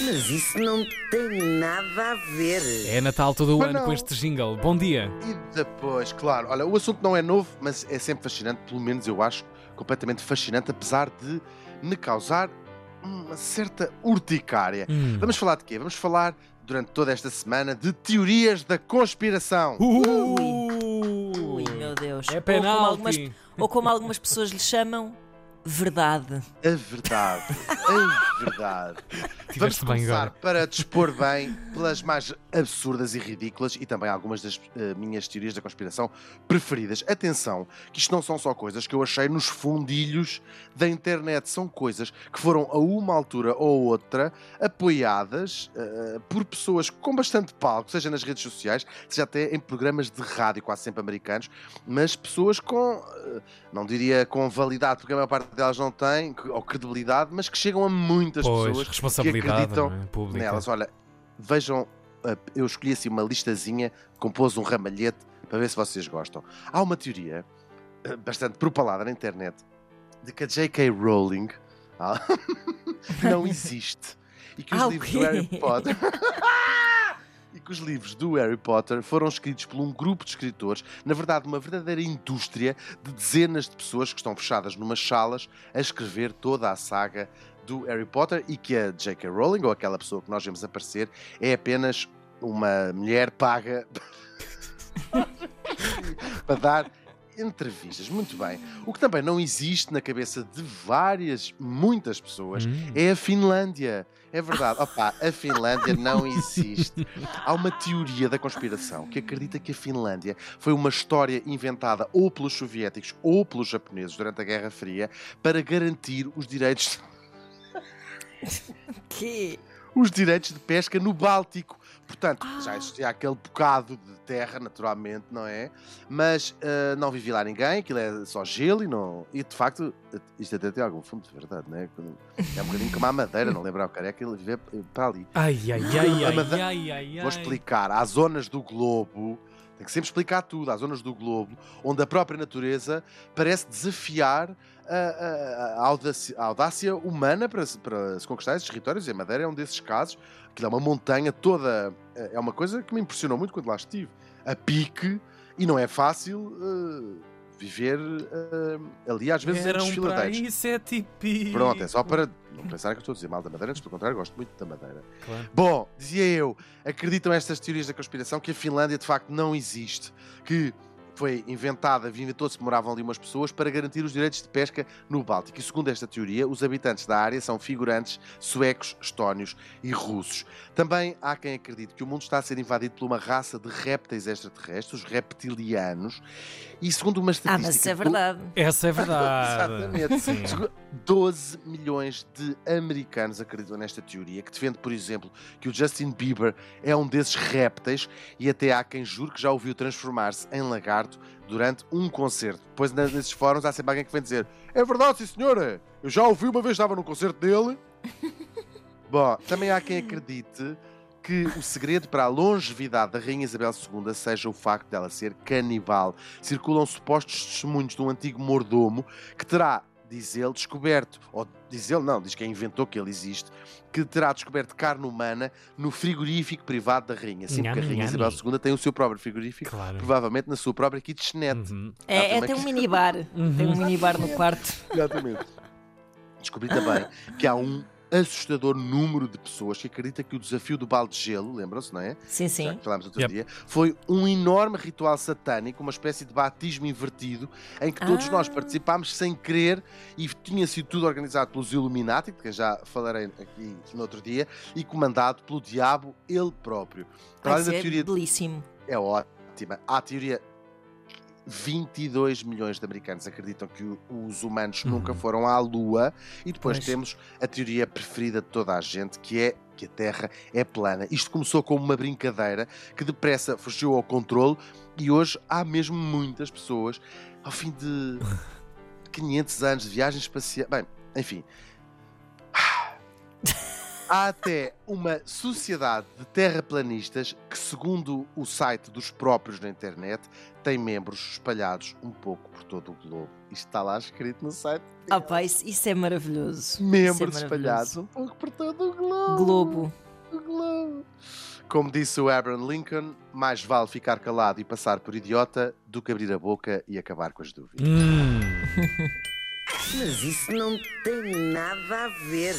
Mas isso não tem nada a ver. É Natal todo o Mas ano com não. este jingle. Bom dia. E depois, claro, olha, o assunto não é novo, mas é sempre fascinante, pelo menos eu acho completamente fascinante, apesar de me causar uma certa urticária. Hum. Vamos falar de quê? Vamos falar, durante toda esta semana, de teorias da conspiração. Uh! Ui, meu Deus. É Ou como, algumas, penalti. ou como algumas pessoas lhe chamam, verdade. A verdade, a verdade. Vamos começar para dispor bem pelas mais absurdas e ridículas e também algumas das eh, minhas teorias da conspiração preferidas. Atenção, que isto não são só coisas que eu achei nos fundilhos da internet, são coisas que foram a uma altura ou outra apoiadas eh, por pessoas com bastante palco, seja nas redes sociais, seja até em programas de rádio, quase sempre americanos, mas pessoas com, eh, não diria com validade, porque a maior parte delas não tem, ou credibilidade, mas que chegam a muitas Pois, pessoas acreditam não é? pública. nelas. Olha, vejam, uh, eu escolhi assim uma listazinha, compôs um ramalhete para ver se vocês gostam. Há uma teoria uh, bastante propalada na internet de que a J.K. Rowling ah, não existe e que os Ah, livros do quê? Harry Potter. E que os livros do Harry Potter foram escritos por um grupo de escritores, na verdade, uma verdadeira indústria de dezenas de pessoas que estão fechadas numas salas a escrever toda a saga do Harry Potter e que a J.K. Rowling, ou aquela pessoa que nós vemos aparecer, é apenas uma mulher paga para dar entrevistas. Muito bem. O que também não existe na cabeça de várias, muitas pessoas Hum. é a Finlândia. É verdade. Opa, a Finlândia não existe. Há uma teoria da conspiração que acredita que a Finlândia foi uma história inventada ou pelos soviéticos ou pelos japoneses durante a Guerra Fria para garantir os direitos Que? os direitos de pesca no Báltico. Portanto, Ah. já existia aquele bocado de terra, naturalmente, não é? Mas ah, não vivia lá ninguém, aquilo é só gelo e não. E de facto, isto até tem algum fundo de verdade, não é? Quando- É um bocadinho como a madeira, não lembrar o careca, ele vive para ali. Ai, ai, ai, A ai, mada- ai, ai, Vou ai. explicar. Há zonas do globo, tem que sempre explicar tudo. Há zonas do globo onde a própria natureza parece desafiar a, a- a audácia, a audácia humana para, para se conquistar esses territórios. E a Madeira é um desses casos. Aquilo é uma montanha toda. É uma coisa que me impressionou muito quando lá estive. A pique, e não é fácil. eh, viver eh, ali às vezes em Eram para desfiladeiros. aí sete e pico. Pronto, é só para não pensar que eu estou a dizer mal da Madeira, antes pelo contrário, gosto muito da Madeira. Claro. Bom, dizia eu, acreditam estas teorias da conspiração que a Finlândia de facto não existe, que foi inventada, inventou-se que moravam ali umas pessoas para garantir os direitos de pesca no Báltico. E segundo esta teoria, os habitantes da área são figurantes suecos, estónios e russos. Também há quem acredite que o mundo está a ser invadido por uma raça de répteis extraterrestres, os reptilianos, e segundo uma Ah, estatística... mas isso é do- verdade. Essa é verdade. Exatamente. Sim. Segundo- 12 milhões de americanos acreditam nesta teoria, que defende, por exemplo, que o Justin Bieber é um desses répteis e até há quem jure que já o viu transformar-se em lagarto durante um concerto. Depois, nesses fóruns, há sempre alguém que vem dizer: É verdade, sim, senhora, eu já ouvi uma vez, estava num concerto dele. Bom, também há quem acredite que o segredo para a longevidade da Rainha Isabel II seja o facto dela ser canibal. Circulam supostos testemunhos de um antigo mordomo que terá, diz ele, descoberto, ou diz ele, não, diz que inventou que ele existe, que terá descoberto carne humana no frigorífico privado da Rainha. Sim, porque a Rainha. Isabel II tem o seu próprio frigorífico, Claro. provavelmente na sua própria kitchenette. Uhum. É, é tem um minibar. Tem um minibar no quarto. Exatamente. Descobri também que há um assustador número de pessoas que acredita que o desafio do balde de gelo, lembram-se, não é? Sim, Já sim. que falámos outro Yep. dia, foi um enorme ritual satânico, uma espécie de batismo invertido, em que todos Ah. nós participámos sem querer e tinha sido tudo organizado pelos Illuminati, de quem já falarei aqui no outro dia, e comandado pelo diabo ele próprio. Para além da ser teoria belíssimo. é ótima. Há a teoria. 22 milhões de americanos acreditam que os humanos Uhum. nunca foram à Lua. E depois Pois. temos a teoria preferida de toda a gente, que é que a Terra é plana. Isto começou como uma brincadeira que depressa fugiu ao controle e hoje há mesmo muitas pessoas, ao fim de 500 anos de viagem espacial. Bem, enfim. Há até uma sociedade de terraplanistas que, segundo o site dos próprios na internet, tem membros espalhados um pouco por todo o globo. Isto está lá escrito no site. Ah, pá, isso, isso é maravilhoso. Membros isso é espalhados um pouco por todo o globo. Globo. O globo. Como disse o Abraham Lincoln, mais vale ficar calado e passar por idiota do que abrir a boca e acabar com as dúvidas. Hum. Mas isso não tem nada a ver.